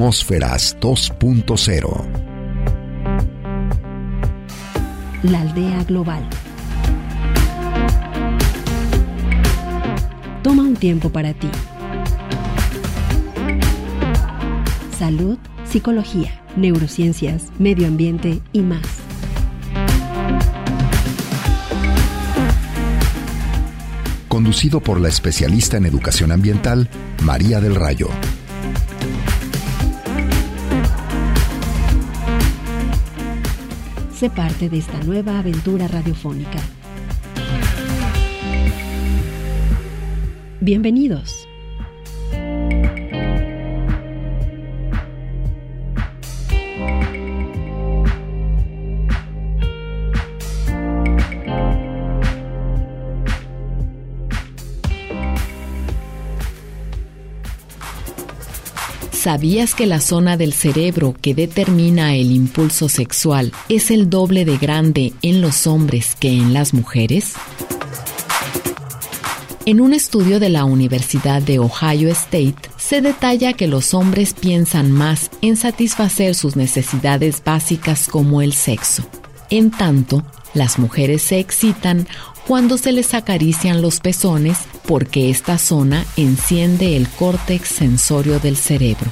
Atmósferas 2.0. La aldea global. Toma un tiempo para ti. Salud, psicología, neurociencias, medio ambiente y más. Conducido por la especialista en educación ambiental, María del Rayo. Sé parte de esta nueva aventura radiofónica. Bienvenidos. ¿Sabías que la zona del cerebro que determina el impulso sexual es el doble de grande en los hombres que en las mujeres? En un estudio de la Universidad de Ohio State se detalla que los hombres piensan más en satisfacer sus necesidades básicas como el sexo. En tanto, las mujeres se excitan cuando se les acarician los pezones porque esta zona enciende el córtex sensorio del cerebro.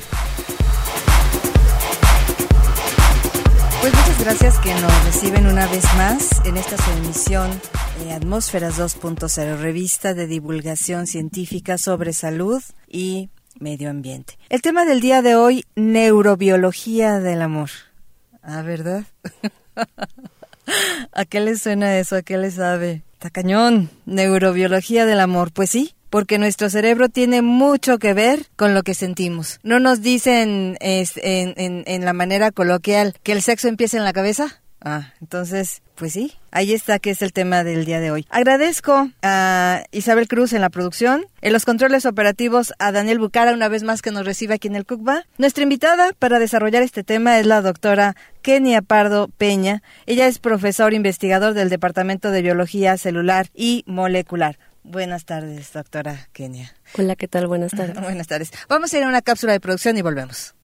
Pues muchas gracias que nos reciben una vez más en esta su emisión eh, Atmósferas 2.0, revista de divulgación científica sobre salud y medio ambiente. El tema del día de hoy, neurobiología del amor. Ah, ¿verdad? ¿A qué le suena eso? ¿A qué le sabe? Está cañón. Neurobiología del amor. Pues sí, porque nuestro cerebro tiene mucho que ver con lo que sentimos. No nos dicen en, en, en, la manera coloquial que el sexo empieza en la cabeza. Ah, entonces, pues sí, ahí está que es el tema del día de hoy. Agradezco a Isabel Cruz en la producción, en los controles operativos a Daniel Bucara una vez más que nos recibe aquí en el CUCBA. Nuestra invitada para desarrollar este tema es la doctora Kenia Pardo Peña. Ella es profesor investigador del Departamento de Biología Celular y Molecular. Buenas tardes, doctora Kenia. Hola, ¿qué tal? Buenas tardes. Buenas tardes. Vamos a ir a una cápsula de producción y volvemos.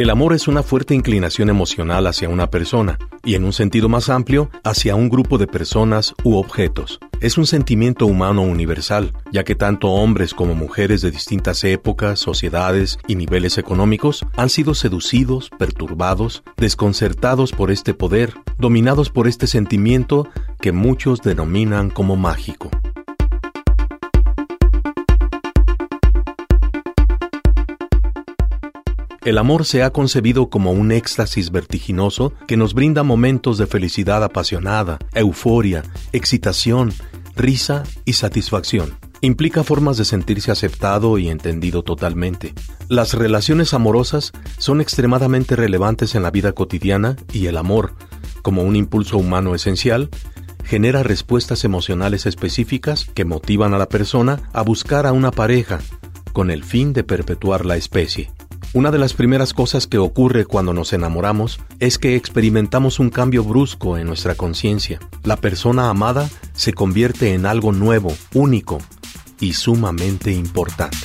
El amor es una fuerte inclinación emocional hacia una persona y en un sentido más amplio hacia un grupo de personas u objetos. Es un sentimiento humano universal, ya que tanto hombres como mujeres de distintas épocas, sociedades y niveles económicos han sido seducidos, perturbados, desconcertados por este poder, dominados por este sentimiento que muchos denominan como mágico. El amor se ha concebido como un éxtasis vertiginoso que nos brinda momentos de felicidad apasionada, euforia, excitación, risa y satisfacción. Implica formas de sentirse aceptado y entendido totalmente. Las relaciones amorosas son extremadamente relevantes en la vida cotidiana y el amor, como un impulso humano esencial, genera respuestas emocionales específicas que motivan a la persona a buscar a una pareja con el fin de perpetuar la especie. Una de las primeras cosas que ocurre cuando nos enamoramos es que experimentamos un cambio brusco en nuestra conciencia. La persona amada se convierte en algo nuevo, único y sumamente importante.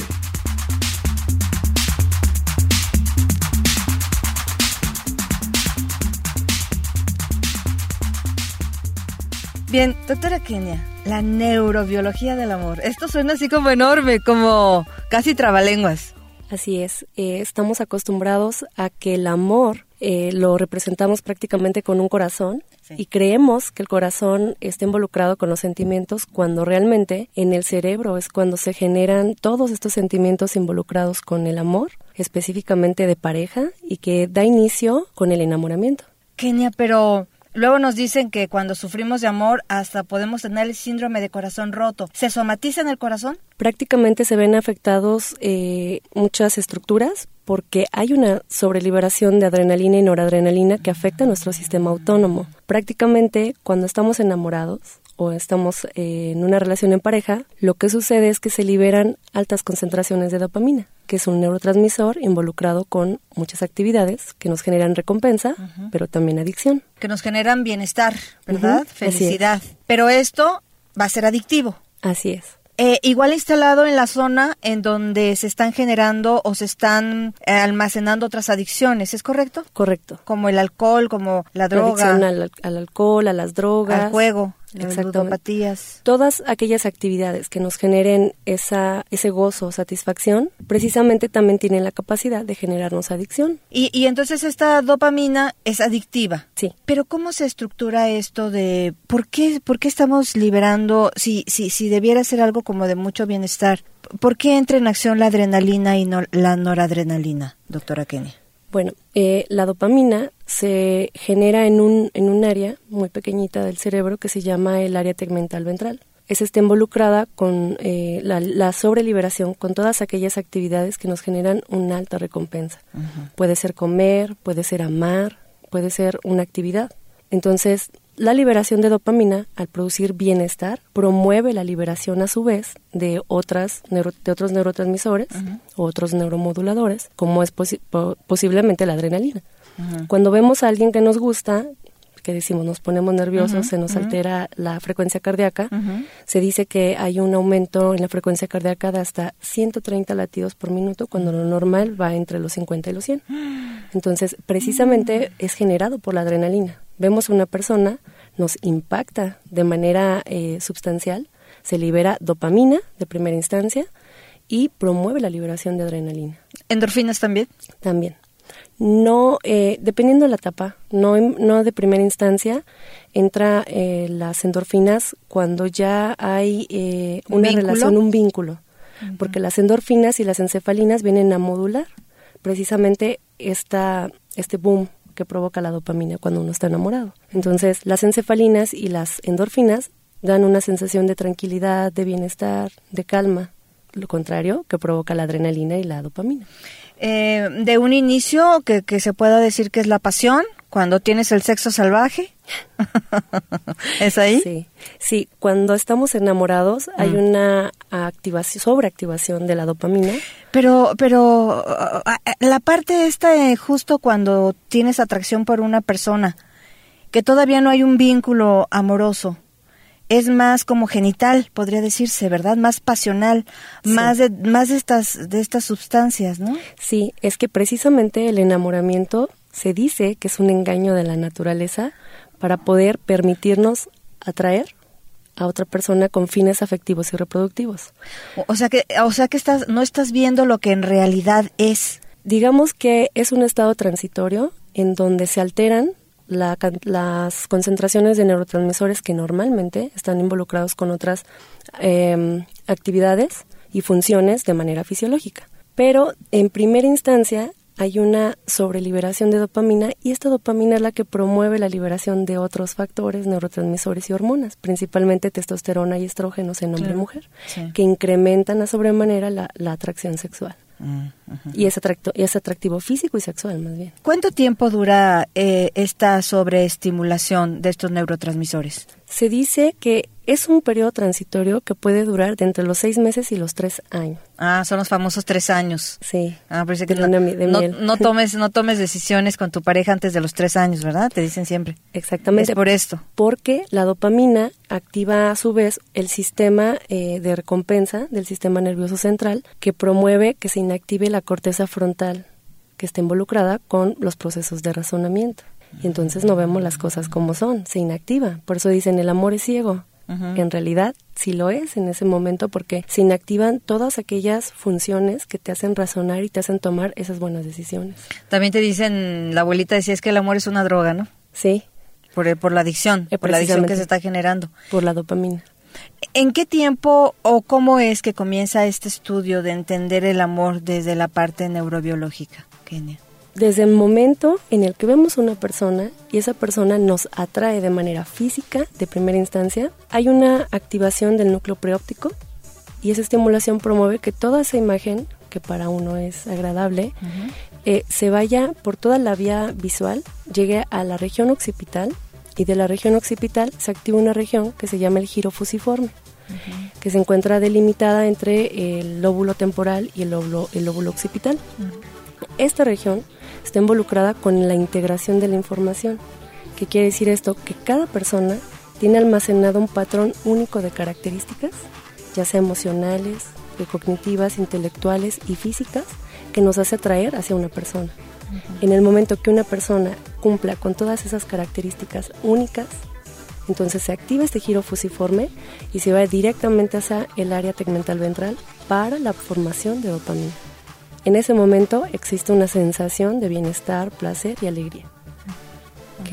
Bien, doctora Kenia, la neurobiología del amor. Esto suena así como enorme, como casi trabalenguas. Así es, eh, estamos acostumbrados a que el amor eh, lo representamos prácticamente con un corazón y creemos que el corazón está involucrado con los sentimientos cuando realmente en el cerebro es cuando se generan todos estos sentimientos involucrados con el amor, específicamente de pareja y que da inicio con el enamoramiento. Kenia, pero Luego nos dicen que cuando sufrimos de amor hasta podemos tener el síndrome de corazón roto. ¿Se somatiza en el corazón? Prácticamente se ven afectados eh, muchas estructuras porque hay una sobreliberación de adrenalina y noradrenalina que afecta a nuestro sistema autónomo. Prácticamente cuando estamos enamorados o estamos eh, en una relación en pareja, lo que sucede es que se liberan altas concentraciones de dopamina. que es un neurotransmisor involucrado con muchas actividades que nos generan recompensa, pero también adicción. Que nos generan bienestar, ¿verdad? Felicidad. Pero esto va a ser adictivo. Así es. Eh, igual instalado en la zona en donde se están generando o se están eh, almacenando otras adicciones, ¿es correcto? Correcto. Como el alcohol, como la droga. adicción al, al, alcohol, a las drogas. Al juego. Exactamente. Todas aquellas actividades que nos generen esa, ese gozo, satisfacción, precisamente también tienen la capacidad de generarnos adicción. Y, y entonces esta dopamina es adictiva. Sí. Pero ¿cómo se estructura esto de por qué, por qué estamos liberando, si, si, si debiera ser algo como de mucho bienestar, ¿por qué entra en acción la adrenalina y no la noradrenalina, doctora Kenny? Bueno, eh, la dopamina se genera en un, en un área muy pequeñita del cerebro que se llama el área tegmental ventral. Esa está involucrada con eh, la, la, sobreliberación, con todas aquellas actividades que nos generan una alta recompensa. Puede ser comer, puede ser amar, puede ser una actividad. Entonces, la liberación de dopamina, al producir bienestar, promueve la liberación a su vez de, otras de otros neurotransmisores o otros neuromoduladores, como es posiblemente la adrenalina. Cuando vemos a alguien que nos gusta, que decimos nos ponemos nerviosos, se nos altera la frecuencia cardíaca, se dice que hay un aumento en la frecuencia cardíaca de hasta 130 latidos por minuto, cuando lo normal va entre los 50 y los 100. Entonces, precisamente es generado por la adrenalina vemos una persona, nos impacta de manera eh, sustancial, se libera dopamina de primera instancia y promueve la liberación de adrenalina. ¿Endorfinas también? También. No, eh, dependiendo de la etapa, no, no de primera instancia, entra eh, las endorfinas cuando ya hay una relación, un vínculo, porque las endorfinas y las encefalinas vienen a modular precisamente esta, este boom que provoca la dopamina cuando uno está enamorado. Entonces, las encefalinas y las endorfinas dan una sensación de tranquilidad, de bienestar, de calma, lo contrario que provoca la adrenalina y la dopamina. Eh, de un inicio que, que se pueda decir que es la pasión, cuando tienes el sexo salvaje. ¿Es ahí? Sí, sí. Cuando estamos enamorados hay mm. una activación, sobreactivación de la dopamina. Pero, pero la parte esta, justo cuando tienes atracción por una persona, que todavía no hay un vínculo amoroso, es más como genital, podría decirse, ¿verdad? Más pasional, más de más de estas de estas sustancias, ¿no? Sí, es que precisamente el enamoramiento se dice que es un engaño de la naturaleza para poder permitirnos atraer a otra persona con fines afectivos y reproductivos. O sea que, o sea que estás, no estás viendo lo que en realidad es. Digamos que es un estado transitorio en donde se alteran las concentraciones de neurotransmisores que normalmente están involucrados con otras em, actividades y funciones de manera fisiológica. Pero en primera instancia hay una sobreliberación de dopamina y esta dopamina es la que promueve la liberación de otros factores, neurotransmisores y hormonas, principalmente testosterona y estrógenos en hombre y mujer, que incrementan a sobremanera la, atracción sexual. Mm, y, es atracto, y es atractivo físico y sexual más bien. ¿Cuánto tiempo dura eh, esta sobreestimulación de estos neurotransmisores? Se dice que es un periodo transitorio que puede durar de entre los seis meses y los tres años. Ah, son los famosos tres años. Sí. Ah, parece que no, no, tomes, no tomes decisiones con tu pareja antes de los tres años, ¿verdad? Te dicen siempre. Exactamente. Es por esto. Porque la dopamina activa a su vez el sistema eh, de recompensa del sistema nervioso central que promueve que se inactive la corteza frontal que está involucrada con los procesos de razonamiento. Y entonces no vemos las cosas como son, se inactiva. Por eso dicen el amor es ciego en realidad sí lo es en ese momento porque se inactivan todas aquellas funciones que te hacen razonar y te hacen tomar esas buenas decisiones. También te dicen, la abuelita decía es que el amor es una droga, ¿no? Sí. Por, por la adicción, por la adicción que se está generando. Por la dopamina. ¿En qué tiempo o cómo es que comienza este estudio de entender el amor desde la parte neurobiológica, Kenia? Desde el momento en el que vemos una persona y esa persona nos atrae de manera física de primera instancia, hay una activación del núcleo preóptico y esa estimulación promueve que toda esa imagen, que para uno es agradable, eh, se vaya por toda la vía visual, llegue a la región occipital y de la región occipital se activa una región que se llama el giro fusiforme, que se encuentra delimitada entre el lóbulo temporal y el lóbulo, el lóbulo occipital. Esta región está involucrada con la integración de la información. ¿Qué quiere decir esto? Que cada persona tiene almacenado un patrón único de características, ya sea emocionales, cognitivas, intelectuales y físicas, que nos hace atraer hacia una persona. En el momento que una persona cumpla con todas esas características únicas, entonces se activa este giro fusiforme y se va directamente hacia el área tegmental ventral para la formación de dopamina. En ese momento existe una sensación de bienestar, placer y alegría.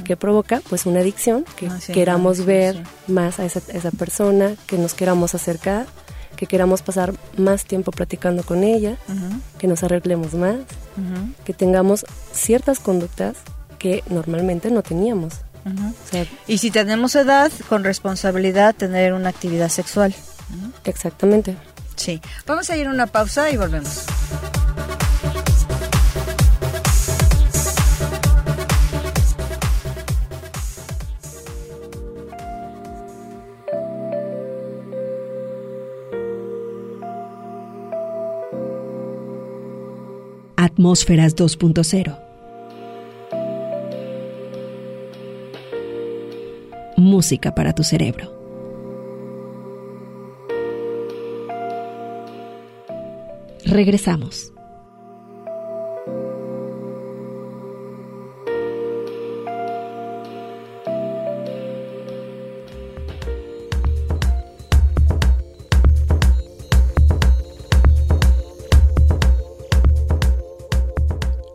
que, provoca pues una adicción, que ah, queramos ver más a esa, esa persona, que nos queramos acercar, que queramos pasar más tiempo platicando con ella, que nos arreglemos más, que tengamos ciertas conductas que normalmente no teníamos. y si tenemos edad, con responsabilidad tener una actividad sexual. Exactamente. Sí. Vamos a ir a una pausa y volvemos. Atmósferas 2.0. Música para tu cerebro. Regresamos.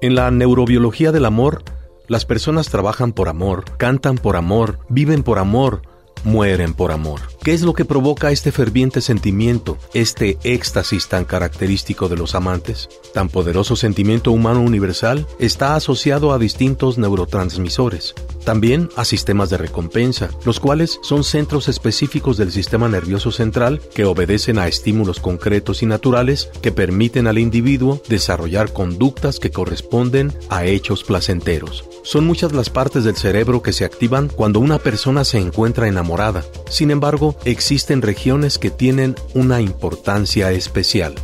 En la neurobiología del amor, las personas trabajan por amor, cantan por amor, viven por amor, mueren por amor. ¿Qué es lo que provoca este ferviente sentimiento, este éxtasis tan característico de los amantes? Tan poderoso sentimiento humano universal está asociado a distintos neurotransmisores, también a sistemas de recompensa, los cuales son centros específicos del sistema nervioso central que obedecen a estímulos concretos y naturales que permiten al individuo desarrollar conductas que corresponden a hechos placenteros. Son muchas las partes del cerebro que se activan cuando una persona se encuentra enamorada. Sin embargo, existen regiones que tienen una importancia especial.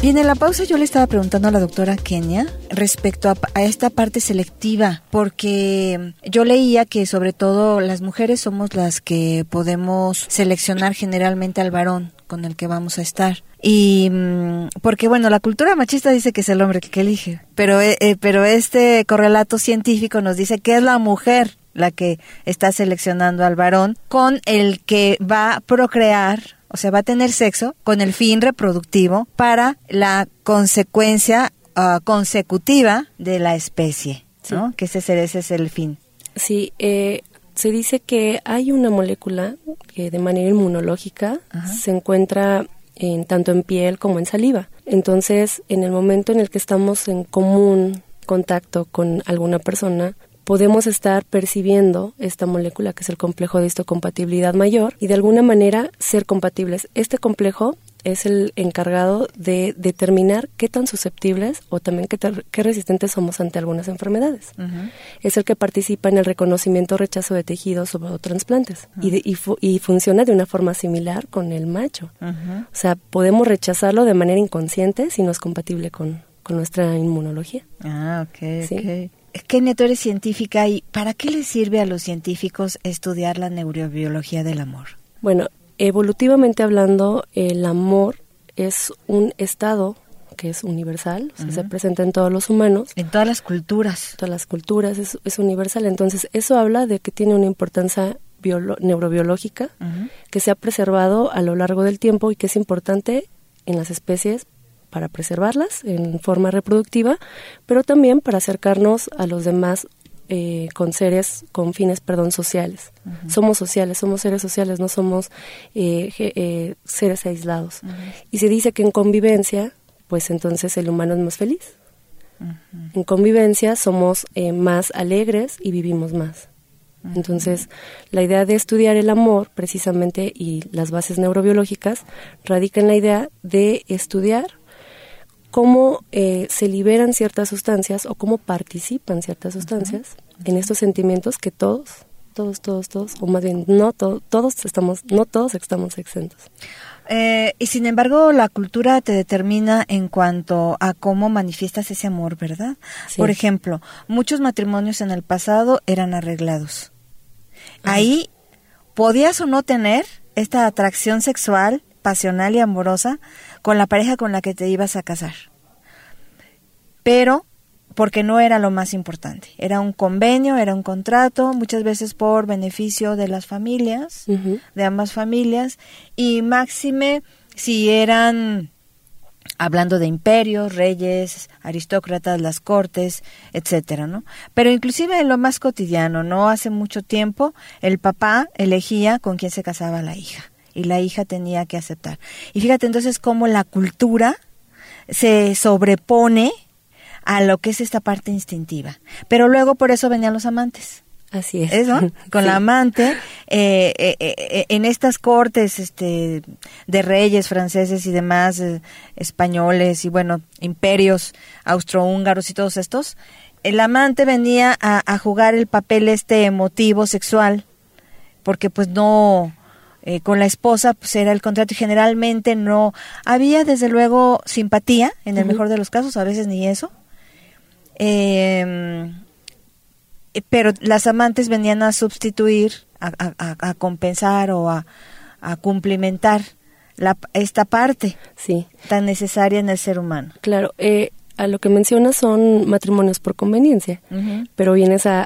Bien, en la pausa yo le estaba preguntando a la doctora Kenia respecto a, esta parte selectiva, porque yo leía que sobre todo las mujeres somos las que podemos seleccionar generalmente al varón con el que vamos a estar. Y mm, porque bueno, la cultura machista dice que es el hombre que elige, pero, eh, eh, pero este correlato científico nos dice que es la mujer la que está seleccionando al varón con el que va a procrear, o sea, va a tener sexo con el fin reproductivo para la consecuencia ah, consecutiva de la especie, ¿no? Que ese, ese es el fin. Sí, eh, se dice que hay una molécula que de manera inmunológica se encuentra en, tanto en piel como en saliva. Entonces, en el momento en el que estamos en común contacto con alguna persona, podemos estar percibiendo esta molécula que es el complejo de histocompatibilidad mayor y de alguna manera ser compatibles. Este complejo es el encargado de determinar qué tan susceptibles o también qué, resistentes somos ante algunas enfermedades. Es el que participa en el reconocimiento o rechazo de tejidos o trasplantes y, y, funciona de una forma similar con el macho. O sea, podemos rechazarlo de manera inconsciente si no es compatible con, nuestra inmunología. Ah, ok, ¿Sí? Kenia, tú eres científica y ¿para qué le sirve a los científicos estudiar la neurobiología del amor? Bueno, Evolutivamente hablando, el amor es un estado que es universal, se presenta en todos los humanos. En todas las culturas. Todas las culturas, es, universal. Entonces, eso habla de que tiene una importancia neurobiológica que se ha preservado a lo largo del tiempo y que es importante en las especies para preservarlas en forma reproductiva, pero también para acercarnos a los demás eh, con seres con fines, perdón, sociales. Somos sociales, somos seres sociales, no somos eh, eh, seres aislados. Y se dice que en convivencia, pues entonces el humano es más feliz. En convivencia somos más alegres y vivimos más. Entonces, la idea de estudiar el amor, precisamente, y las bases neurobiológicas, radica en la idea de estudiar cómo se liberan ciertas sustancias o cómo participan ciertas sustancias en estos sentimientos que todos, todos, todos, todos, o más bien no todos estamos, no todos estamos exentos. Eh, y sin embargo, la cultura te determina en cuanto a cómo manifiestas ese amor, ¿verdad? Por ejemplo, muchos matrimonios en el pasado eran arreglados. Ahí podías o no tener esta atracción sexual, pasional y amorosa con la pareja con la que te ibas a casar. Pero porque no era lo más importante. Era un convenio, era un contrato, muchas veces por beneficio de las familias, de ambas familias, y máxime si eran hablando de imperios, reyes, aristócratas, las cortes, etcétera, ¿no? Pero inclusive en lo más cotidiano, no hace mucho tiempo, el papá elegía con quién se casaba la hija y la hija tenía que aceptar. Y fíjate entonces cómo la cultura se sobrepone a lo que es esta parte instintiva. Pero luego por eso venían los amantes. Así es. Eso, con la amante, eh, eh, eh, en estas cortes este, de reyes franceses y demás, españoles y bueno, imperios austrohúngaros y todos estos, el amante venía a, a, jugar el papel este emotivo sexual, porque pues no, con la esposa pues era el contrato y generalmente no, había desde luego simpatía, en el mejor de los casos, a veces ni eso, eh, pero las amantes venían a sustituir, a, compensar o a, cumplimentar la, esta parte sí. tan necesaria en el ser humano. Claro, eh, a lo que mencionas son matrimonios por conveniencia, pero vienes a,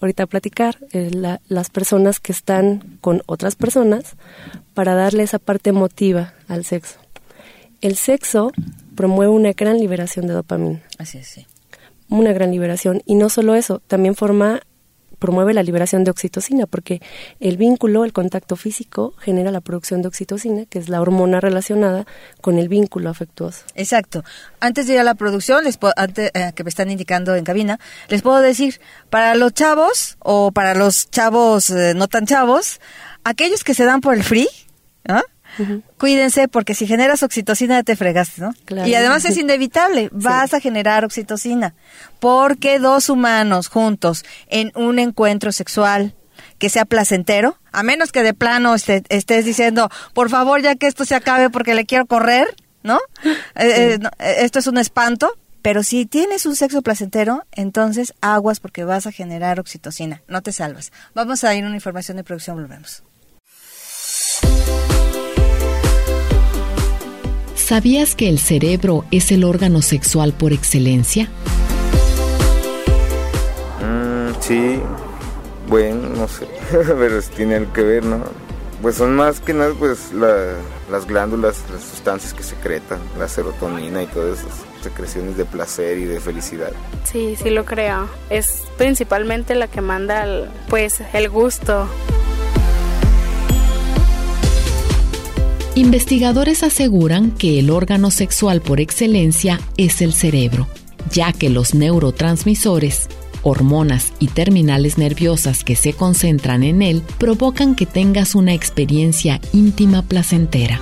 ahorita a platicar eh, las personas que están con otras personas para darle esa parte emotiva al sexo. El sexo promueve una gran liberación de dopamina. Así es, sí una gran liberación. Y no solo eso, también forma promueve la liberación de oxitocina, porque el vínculo, el contacto físico, genera la producción de oxitocina, que es la hormona relacionada con el vínculo afectuoso. Exacto. Antes de ir a la producción, les antes eh, que me están indicando en cabina, les puedo decir, para los chavos o para los chavos eh, no tan chavos, aquellos que se dan por el free, ¿ah? Cuídense porque si generas oxitocina te fregaste, ¿no? Y además es inevitable, vas a generar oxitocina porque dos humanos juntos en un encuentro sexual que sea placentero, a menos que de plano estés diciendo, por favor, ya que esto se acabe porque le quiero correr, ¿no? Eh, eh, eh, esto es un espanto, pero si tienes un sexo placentero, entonces aguas porque vas a generar oxitocina, no te salvas. Vamos a ir a una información de producción, volvemos. ¿Sabías que el cerebro es el órgano sexual por excelencia? Mm, sí, bueno, no sé, pero tiene algo que ver, ¿no? Pues son más que nada pues las glándulas, las sustancias que secretan, la serotonina y todas esas secreciones de placer y de felicidad. Sí, sí lo creo. Es principalmente la que manda pues el gusto. Investigadores aseguran que el órgano sexual por excelencia es el cerebro, ya que los neurotransmisores, hormonas y terminales nerviosas que se concentran en él provocan que tengas una experiencia íntima placentera.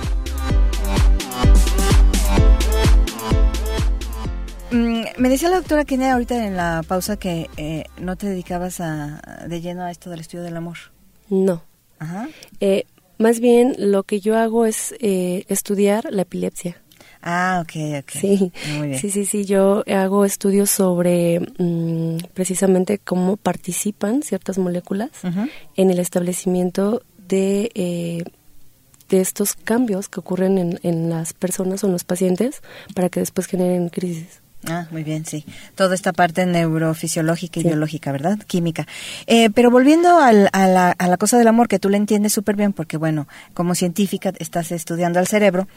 Mm, me decía la doctora Kenia ahorita en la pausa que eh, no te dedicabas de lleno a esto del estudio del amor. No. Ajá. Eh, más bien lo que yo hago es eh, estudiar la epilepsia. Ah, ok, ok. Sí, sí, sí, sí, yo hago estudios sobre mm, precisamente cómo participan ciertas moléculas en el establecimiento de, eh, de estos cambios que ocurren en, en las personas o en los pacientes para que después generen crisis. Ah, muy bien, sí. Toda esta parte neurofisiológica y biológica, ¿verdad? Química. Eh, pero volviendo a, la, a, la, cosa del amor, que tú la entiendes súper bien, porque bueno, como científica estás estudiando al cerebro.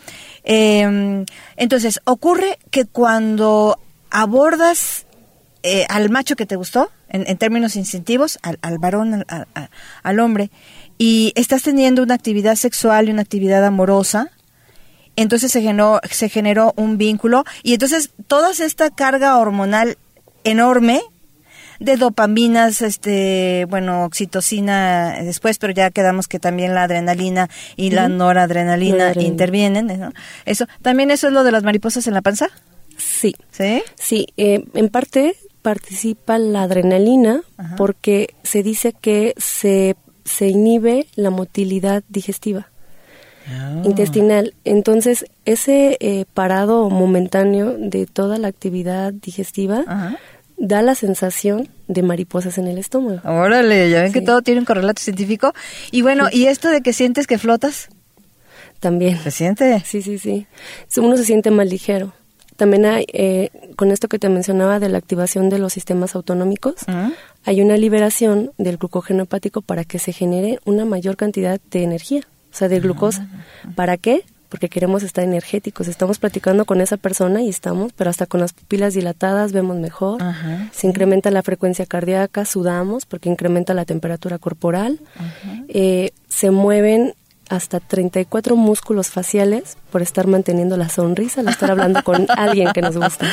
Em, entonces, ocurre que cuando abordas eh, al macho que te gustó, en, términos incentivos, al, al varón, al, al hombre, y estás teniendo una actividad sexual y una actividad amorosa, entonces se generó, se generó un vínculo y entonces toda esta carga hormonal enorme de dopaminas, este, bueno, oxitocina después, pero ya quedamos que también la adrenalina y la noradrenalina intervienen, ¿no? Eso, también eso es lo de las mariposas en la panza. Sí. ¿Sí? Sí, eh, en parte participa la adrenalina porque se dice que se, se inhibe la motilidad digestiva. Ah. intestinal. Entonces, ese eh, parado momentáneo de toda la actividad digestiva Ajá. da la sensación de mariposas en el estómago. Órale, ya ven que todo tiene un correlato científico. Y bueno, ¿y esto de que sientes que flotas? También. ¿Se siente? Sí, sí, sí. Uno se siente más ligero. También hay, eh, con esto que te mencionaba de la activación de los sistemas autonómicos, hay una liberación del glucógeno hepático para que se genere una mayor cantidad de energía, o sea, de glucosa. ¿Para qué? Porque queremos estar energéticos. Estamos platicando con esa persona y estamos, pero hasta con las pupilas dilatadas vemos mejor. Ajá, Se incrementa la frecuencia cardíaca, sudamos porque incrementa la temperatura corporal. Eh, se mueven hasta 34 músculos faciales por estar manteniendo la sonrisa al estar hablando con alguien que nos gusta.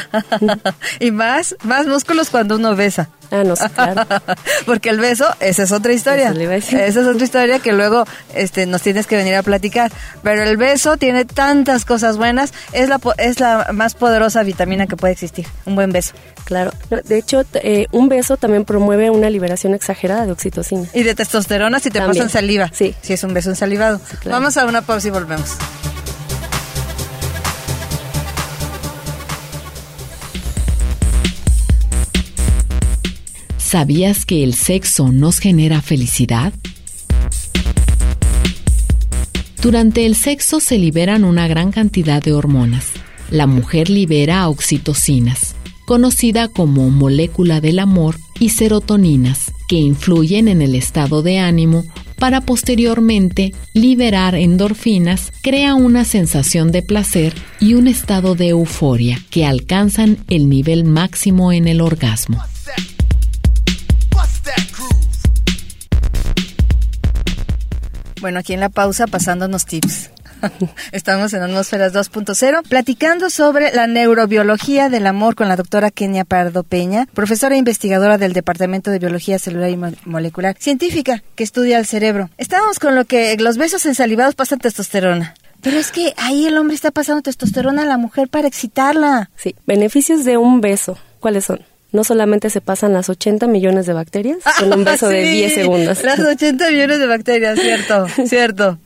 y más, más músculos cuando uno besa. Ah, no, sí, claro. Porque el beso, esa es otra historia. Esa es otra historia que luego este, nos tienes que venir a platicar. Pero el beso tiene tantas cosas buenas. Es la, es la más poderosa vitamina que puede existir. Un buen beso. Claro. De hecho, eh, un beso también promueve una liberación exagerada de oxitocina. Y de testosterona si te También. pasan saliva. Sí. Si es un beso ensalivado. claro. Vamos a una pausa y volvemos. ¿Sabías que el sexo nos genera felicidad? Durante el sexo se liberan una gran cantidad de hormonas. La mujer libera oxitocinas, conocida como molécula del amor, y serotoninas, que influyen en el estado de ánimo para posteriormente liberar endorfinas, crea una sensación de placer y un estado de euforia que alcanzan el nivel máximo en el orgasmo. Bueno, aquí en la pausa pasándonos tips. Estamos en Atmósferas 2.0 platicando sobre la neurobiología del amor con la doctora Kenia Pardo Peña, profesora e investigadora del Departamento de Biología Celular y Mo- Molecular, científica que estudia el cerebro. Estábamos con lo que los besos ensalivados pasan testosterona. Pero es que ahí el hombre está pasando testosterona a la mujer para excitarla. Sí. Beneficios de un beso. ¿Cuáles son? No solamente se pasan las 80 millones de bacterias con un beso de Sí, 10 segundos. Las 80 millones de bacterias, cierto, cierto.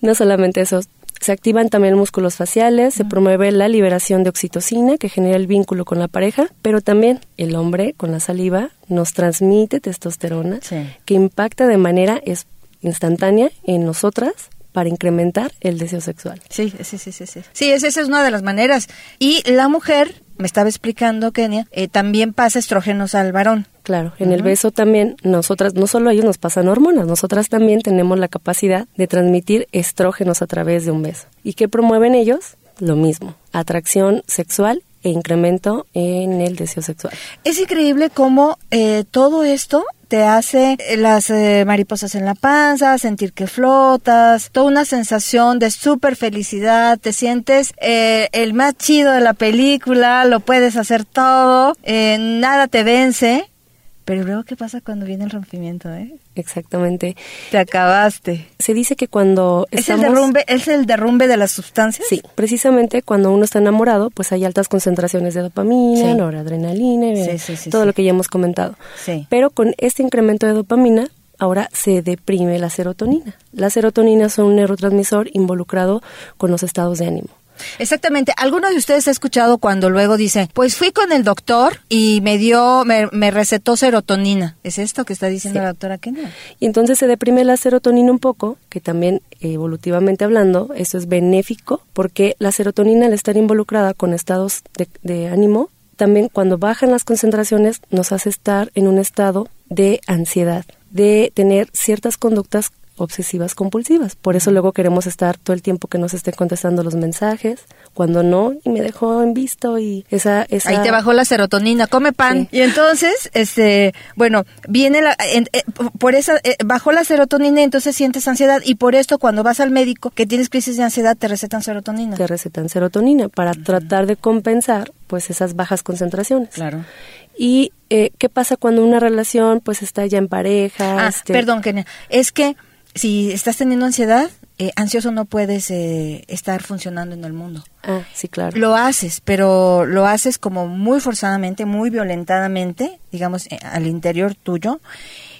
No solamente eso, se activan también músculos faciales, se promueve la liberación de oxitocina que genera el vínculo con la pareja, pero también el hombre con la saliva nos transmite testosterona Sí. que impacta de manera instantánea en nosotras para incrementar el deseo sexual. Sí, sí, sí, sí, sí. Sí, es- esa es una de las maneras. Y la mujer, me estaba explicando Kenia, eh, también pasa estrógenos al varón. Claro, en el beso también nosotras, no solo a ellos nos pasan hormonas, nosotras también tenemos la capacidad de transmitir estrógenos a través de un beso. ¿Y qué promueven ellos? Lo mismo, atracción sexual e incremento en el deseo sexual. Es increíble cómo eh, todo esto te hace eh, las eh, mariposas en la panza, sentir que flotas, toda una sensación de súper felicidad, te sientes eh, el más chido de la película, lo puedes hacer todo, eh, nada te vence. Pero luego, ¿qué pasa cuando viene el rompimiento? Eh? Exactamente. Te acabaste. Se dice que cuando ¿Es el derrumbe, es el derrumbe de las sustancias? Sí, precisamente cuando uno está enamorado, pues hay altas concentraciones de dopamina, Sí. noradrenalina, Sí, eh, sí, todo lo que ya hemos comentado. Sí. Pero con este incremento de dopamina, ahora se deprime la serotonina. La serotonina es un neurotransmisor involucrado con los estados de ánimo. Exactamente. ¿Alguno de ustedes ha escuchado cuando luego dice, pues fui con el doctor y me dio, me, me recetó serotonina? ¿Es esto que está diciendo Sí. la doctora Kenia? Y entonces se deprime la serotonina un poco, que también evolutivamente hablando, esto es benéfico, porque la serotonina al estar involucrada con estados de, de ánimo, también cuando bajan las concentraciones nos hace estar en un estado de ansiedad, de tener ciertas conductas obsesivas compulsivas. Por eso luego queremos estar todo el tiempo que nos estén contestando los mensajes, cuando no, y me dejó en visto y esa... esa Ahí te bajó la serotonina, come pan. Sí. Y entonces, este, bueno, viene la, en- eh, por esa, eh, bajó la serotonina y entonces sientes ansiedad. Y por esto, cuando vas al médico que tienes crisis de ansiedad, te recetan serotonina. te recetan serotonina para tratar de compensar pues esas bajas concentraciones. Claro. ¿Y eh, qué pasa cuando una relación pues está ya en pareja? Ah, este, perdón, Kenia. Es que si estás teniendo ansiedad, eh, ansioso no puedes eh, estar funcionando en el mundo. Ah, sí, claro. Lo haces, pero lo haces como muy forzadamente, muy violentadamente, digamos, eh, al interior tuyo.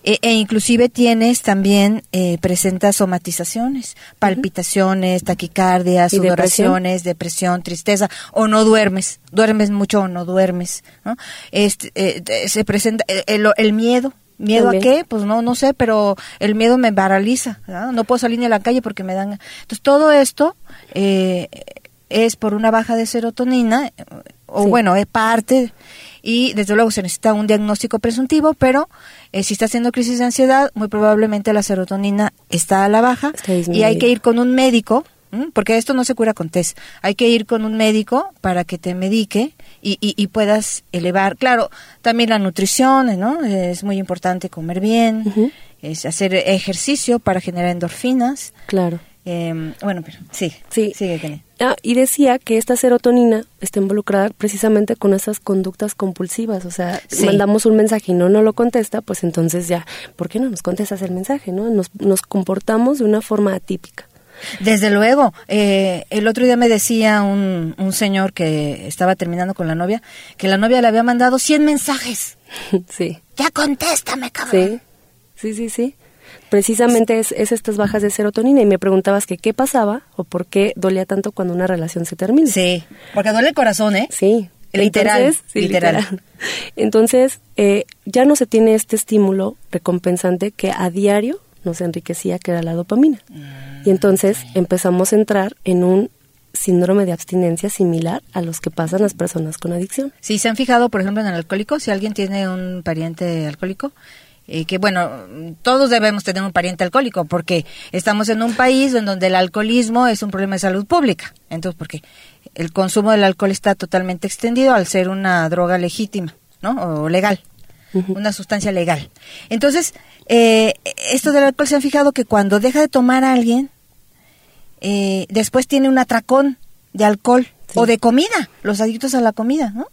E, e inclusive tienes también, eh, presentas somatizaciones, palpitaciones, taquicardias, ¿Y sudoraciones, depresión? tristeza, o no duermes, duermes mucho o no duermes. ¿no? Este, se presenta el, el- el miedo. ¿Miedo También. a qué? Pues no, no sé, pero el miedo me paraliza. No puedo salir ni a la calle porque me dan... Entonces, todo esto eh, es por una baja de serotonina, o Sí. bueno, es parte, y desde luego se necesita un diagnóstico presuntivo, pero eh, si está haciendo crisis de ansiedad, muy probablemente la serotonina está a la baja y hay que ir con un médico, ¿m? porque esto no se cura con test, hay que ir con un médico para que te medique y, y- y puedas elevar, claro, también la nutrición, ¿no? Es muy importante comer bien, es hacer ejercicio para generar endorfinas. Claro. Eh, bueno, pero sí, Sí. sigue, Kenia. Ah, y decía que esta serotonina está involucrada precisamente con esas conductas compulsivas. O sea, Sí. mandamos un mensaje y no nos lo contesta, pues entonces ya, ¿por qué no nos contestas el mensaje? no Nos, nos comportamos de una forma atípica. Desde luego, eh, el otro día me decía un, un señor que estaba terminando con la novia que la novia le había mandado 100 mensajes. sí, Ya contéstame, cabrón. sí, sí, sí, sí. Precisamente es, es estas bajas de serotonina y me preguntabas que qué pasaba o por qué dolía tanto cuando una relación se termina. Sí, porque duele el corazón, ¿eh? Sí. Literal, Entonces, sí, literal. Entonces, eh, ya no se tiene este estímulo recompensante que a diario nos enriquecía, que era la dopamina. Y entonces empezamos a entrar en un síndrome de abstinencia similar a los que pasan las personas con adicción. Si se han fijado, por ejemplo, en el alcohólico, si alguien tiene un pariente alcohólico, eh, que bueno, todos debemos tener un pariente alcohólico, porque estamos en un país en donde el alcoholismo es un problema de salud pública. Entonces, porque el consumo del alcohol está totalmente extendido al ser una droga legítima, ¿no? O legal, una sustancia legal. Entonces, eh, esto del alcohol se han fijado que cuando deja de tomar a alguien, eh, después tiene un atracón de alcohol Sí. o de comida, los adictos a la comida, ¿no?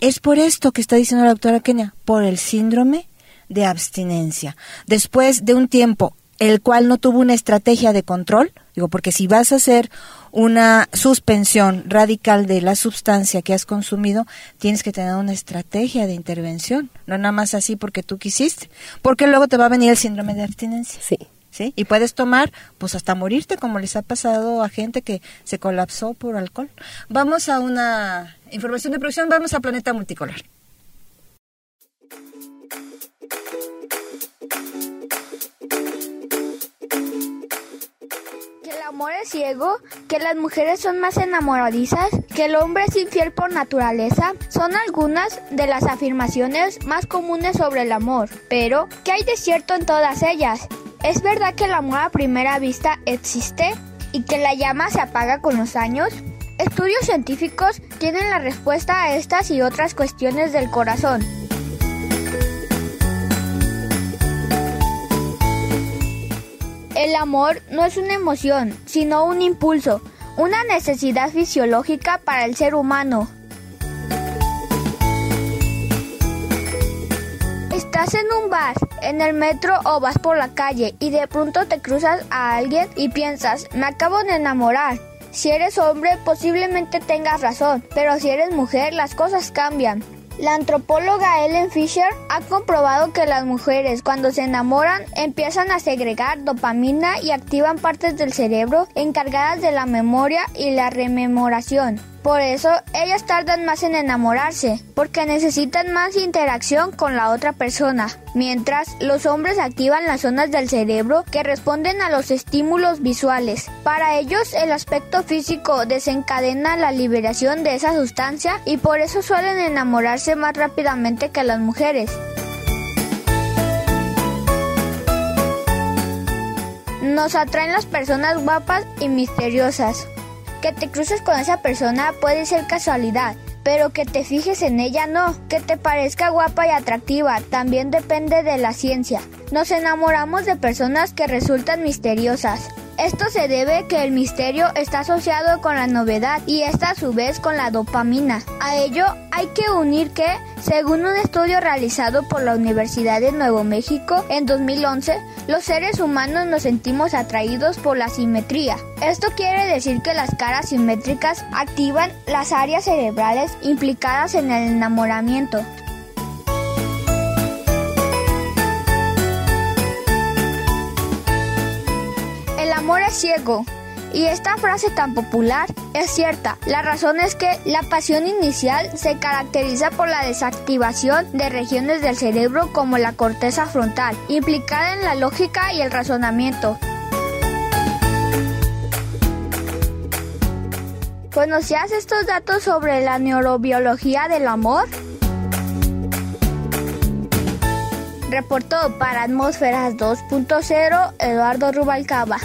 Es por esto que está diciendo la doctora Kenia, por el síndrome de abstinencia. Después de un tiempo, el cual no tuvo una estrategia de control, digo, porque si vas a hacer una suspensión radical de la sustancia que has consumido, tienes que tener una estrategia de intervención, no nada más así porque tú quisiste, porque luego te va a venir el síndrome de abstinencia. Sí. ¿Sí? Y puedes tomar, pues hasta morirte, como les ha pasado a gente que se colapsó por alcohol. Vamos a una información de producción, vamos a Planeta Multicolor. Que el amor es ciego, que las mujeres son más enamoradizas, que el hombre es infiel por naturaleza, son algunas de las afirmaciones más comunes sobre el amor. Pero, ¿qué hay de cierto en todas ellas? ¿Es verdad que el amor a primera vista existe y que la llama se apaga con los años? Estudios científicos tienen la respuesta a estas y otras cuestiones del corazón. El amor no es una emoción, sino un impulso, una necesidad fisiológica para el ser humano. Estás en un bar, en el metro o vas por la calle y de pronto te cruzas a alguien y piensas, me acabo de enamorar. Si eres hombre posiblemente tengas razón, pero si eres mujer las cosas cambian. La antropóloga Ellen Fisher ha comprobado que las mujeres cuando se enamoran empiezan a segregar dopamina y activan partes del cerebro encargadas de la memoria y la rememoración. Por eso ellas tardan más en enamorarse, porque necesitan más interacción con la otra persona, mientras los hombres activan las zonas del cerebro que responden a los estímulos visuales. Para ellos el aspecto físico desencadena la liberación de esa sustancia y por eso suelen enamorarse más rápidamente que las mujeres. Nos atraen las personas guapas y misteriosas. Que te cruces con esa persona puede ser casualidad, pero que te fijes en ella no. Que te parezca guapa y atractiva también depende de la ciencia. Nos enamoramos de personas que resultan misteriosas. Esto se debe que el misterio está asociado con la novedad y esta a su vez con la dopamina. A ello hay que unir que, según un estudio realizado por la Universidad de Nuevo México en 2011, los seres humanos nos sentimos atraídos por la simetría. Esto quiere decir que las caras simétricas activan las áreas cerebrales implicadas en el enamoramiento. Ciego. Y esta frase tan popular es cierta. La razón es que la pasión inicial se caracteriza por la desactivación de regiones del cerebro como la corteza frontal, implicada en la lógica y el razonamiento. ¿Conocías estos datos sobre la neurobiología del amor? Reportó para Atmósferas 2.0 Eduardo Rubalcaba.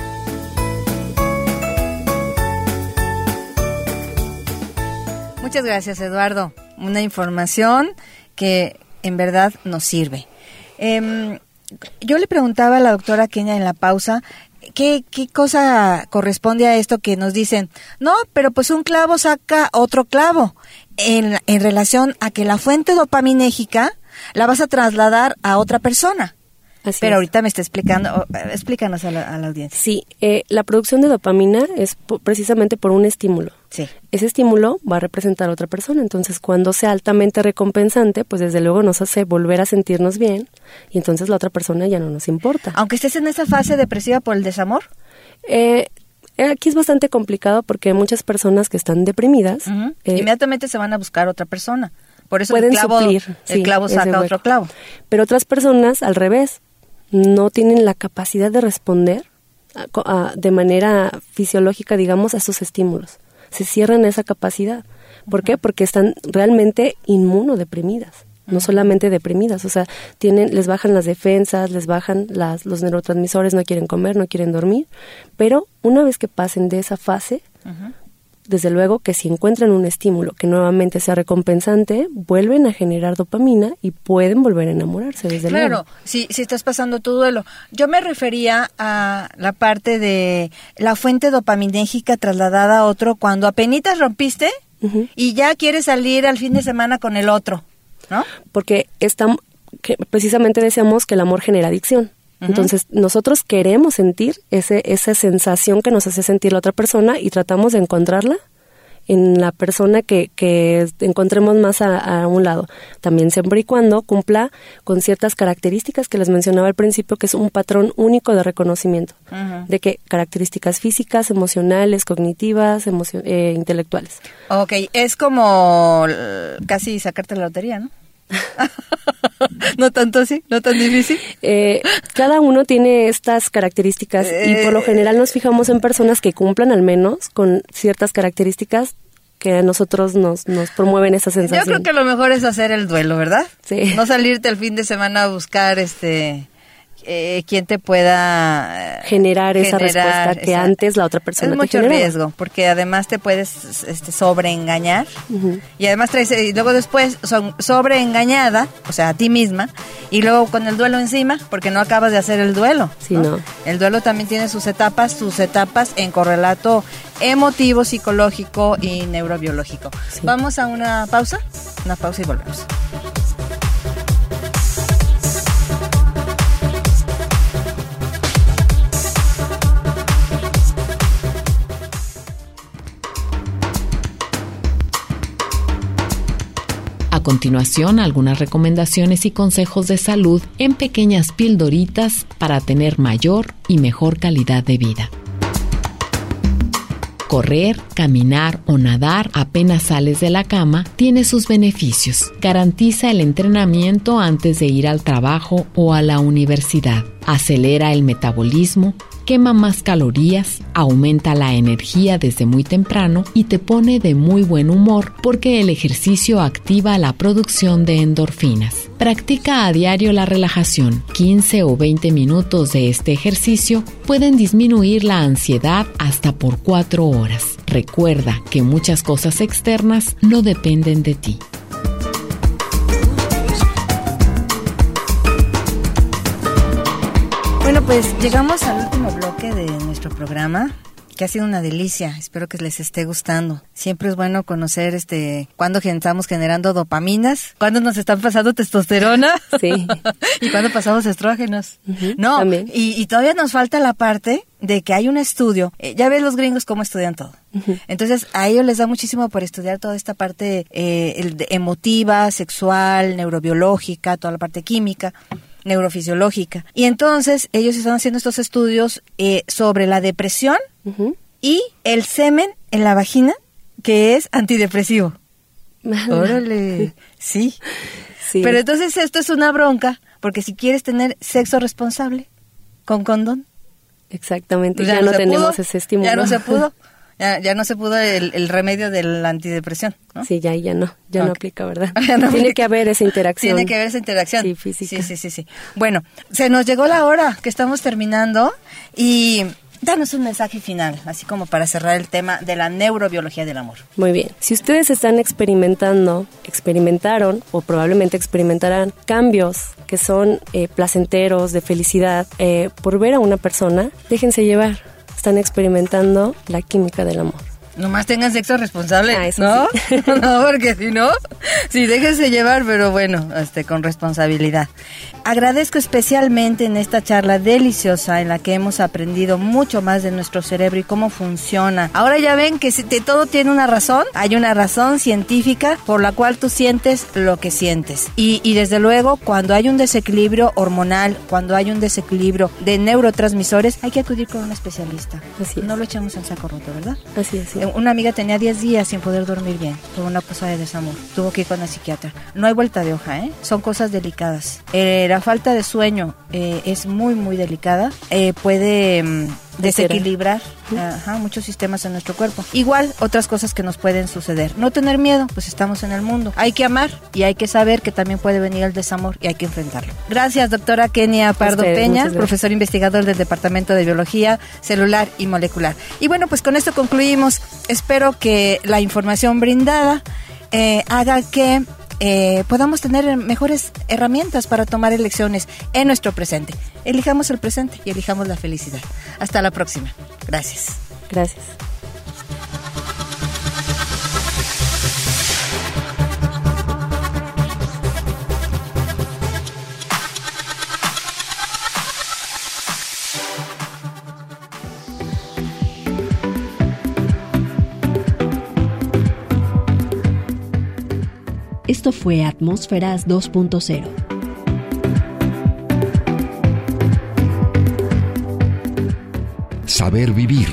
Muchas gracias, Eduardo. Una información que en verdad nos sirve. Em, yo le preguntaba a la doctora Kenia en la pausa ¿Qué, ¿qué, cosa corresponde a esto que nos dicen? No, pero pues un clavo saca otro clavo en, en relación a que la fuente dopaminérgica la vas a trasladar a otra persona. Pero ahorita me está explicando, explícanos a la, audiencia. Sí, eh, la producción de dopamina es precisamente por un estímulo. Sí. Ese estímulo va a representar a otra persona, entonces cuando sea altamente recompensante, pues desde luego nos hace volver a sentirnos bien y entonces la otra persona ya no nos importa. Aunque estés en esa fase depresiva por el desamor. Eh, aquí es bastante complicado porque hay muchas personas que están deprimidas. Eh, Inmediatamente se van a buscar otra persona. Por eso pueden el clavo, suplir, el clavo saca otro clavo. Pero otras personas, al revés, no tienen la capacidad de responder de manera fisiológica, digamos, a sus estímulos. Se cierran esa capacidad. ¿Por qué? Porque están realmente inmunodeprimidas, no solamente deprimidas, o sea, tienen, les bajan las defensas, les bajan las, los neurotransmisores, no quieren comer, no quieren dormir, pero una vez que pasen de esa fase, desde luego que si encuentran un estímulo que nuevamente sea recompensante, vuelven a generar dopamina y pueden volver a enamorarse, desde claro, luego. Claro, si, si estás pasando tu duelo. Yo me refería a la parte de la fuente dopaminérgica trasladada a otro cuando apenas rompiste y ya quieres salir al fin de semana con el otro, ¿no? Porque estamos, que precisamente decíamos que el amor genera adicción. Entonces, nosotros queremos sentir ese, esa sensación que nos hace sentir la otra persona y tratamos de encontrarla en la persona que, que encontremos más a, un lado. También siempre y cuando cumpla con ciertas características que les mencionaba al principio, que es un patrón único de reconocimiento. De que características físicas, emocionales, cognitivas, eh, intelectuales. Ok, es como casi sacarte la lotería, ¿no? no tanto así, no tan difícil. Eh, cada uno tiene estas características y por lo eh. general nos fijamos en personas que cumplan al menos con ciertas características que a nosotros nos, nos promueven esa sensación. Yo creo que lo mejor es hacer el duelo, ¿verdad? Sí. No salirte el fin de semana a buscar este eh, quien te pueda eh, generar, esa respuesta que antes la otra persona es mucho riesgo porque además te puedes este, sobreengañar. Y además traes y luego después son sobreengañada o sea a ti misma y luego con el duelo encima porque no acabas de hacer el duelo sí, ¿no? el duelo también tiene sus etapas sus etapas en correlato emotivo psicológico y neurobiológico. Vamos a una pausa una pausa y volvemos continuación algunas recomendaciones y consejos de salud en pequeñas pildoritas para tener mayor y mejor calidad de vida. Correr, caminar o nadar apenas sales de la cama tiene sus beneficios. Garantiza el entrenamiento antes de ir al trabajo o a la universidad. Acelera el metabolismo, quema más calorías, aumenta la energía desde muy temprano y te pone de muy buen humor porque el ejercicio activa la producción de endorfinas. Practica a diario la relajación. 15 o 20 minutos de este ejercicio pueden disminuir la ansiedad hasta por 4 horas. Recuerda que muchas cosas externas no dependen de ti. Pues llegamos al último bloque de nuestro programa que ha sido una delicia. Espero que les esté gustando. Siempre es bueno conocer este cuándo estamos generando dopaminas, cuándo nos están pasando testosterona sí. y cuándo pasamos estrógenos. no, y, todavía nos falta la parte de que hay un estudio. Eh, ya ves los gringos cómo estudian todo. Entonces a ellos les da muchísimo por estudiar toda esta parte eh, emotiva, sexual, neurobiológica, toda la parte química neurofisiológica. Y entonces ellos están haciendo estos estudios eh, sobre la depresión y el semen en la vagina, que es antidepresivo. Órale, sí. sí. Pero entonces esto es una bronca, porque si quieres tener sexo responsable con condón. Exactamente, pues ya, no, tenemos ese estímulo. Ya no se pudo. Ya, no se pudo el, remedio de la antidepresión, ¿no? Sí, ya, ya no, ya no aplica, ¿verdad? Tiene que haber esa interacción. Tiene que haber esa interacción. Sí, física. Sí, sí, sí, sí. Bueno, se nos llegó la hora que estamos terminando y danos un mensaje final, así como para cerrar el tema de la neurobiología del amor. Muy bien. Si ustedes están experimentando, experimentaron o probablemente experimentarán cambios que son eh, placenteros, de felicidad, eh, por ver a una persona, déjense llevar están experimentando la química del amor. Nomás tengan sexo responsable, ah, ¿no? no, porque si no, sí, déjense llevar, pero bueno, este, con responsabilidad. Agradezco especialmente en esta charla deliciosa en la que hemos aprendido mucho más de nuestro cerebro y cómo funciona. Ahora ya ven que todo tiene una razón, hay una razón científica por la cual tú sientes lo que sientes. Y, y desde luego, cuando hay un desequilibrio hormonal, cuando hay un desequilibrio de neurotransmisores, hay que acudir con un especialista. Así No lo echamos en saco roto, ¿verdad? Así es. Una amiga tenía 10 días sin poder dormir bien por una cosa de desamor. Tuvo que ir con la psiquiatra. No hay vuelta de hoja, ¿eh? Son cosas delicadas. Eh, la falta de sueño eh, es muy, muy delicada. Eh, puede mm, desequilibrar muchos sistemas en nuestro cuerpo. Igual otras cosas que nos pueden suceder. No tener miedo, pues estamos en el mundo. Hay que amar y hay que saber que también puede venir el desamor y hay que enfrentarlo. Gracias, doctora Kenia Pardo Peña, profesor investigador del Departamento de Biología Celular y Molecular. Y bueno, pues con esto concluimos. Espero que la información brindada eh, haga que eh, podamos tener mejores herramientas para tomar elecciones en nuestro presente. Elijamos el presente y elijamos la felicidad. Hasta la próxima. Gracias. Gracias. Esto fue Atmósferas 2.0. Saber vivir.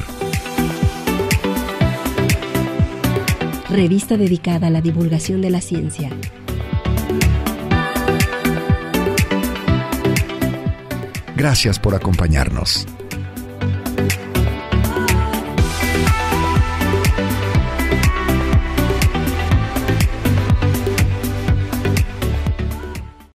Revista dedicada a la divulgación de la ciencia. Gracias por acompañarnos.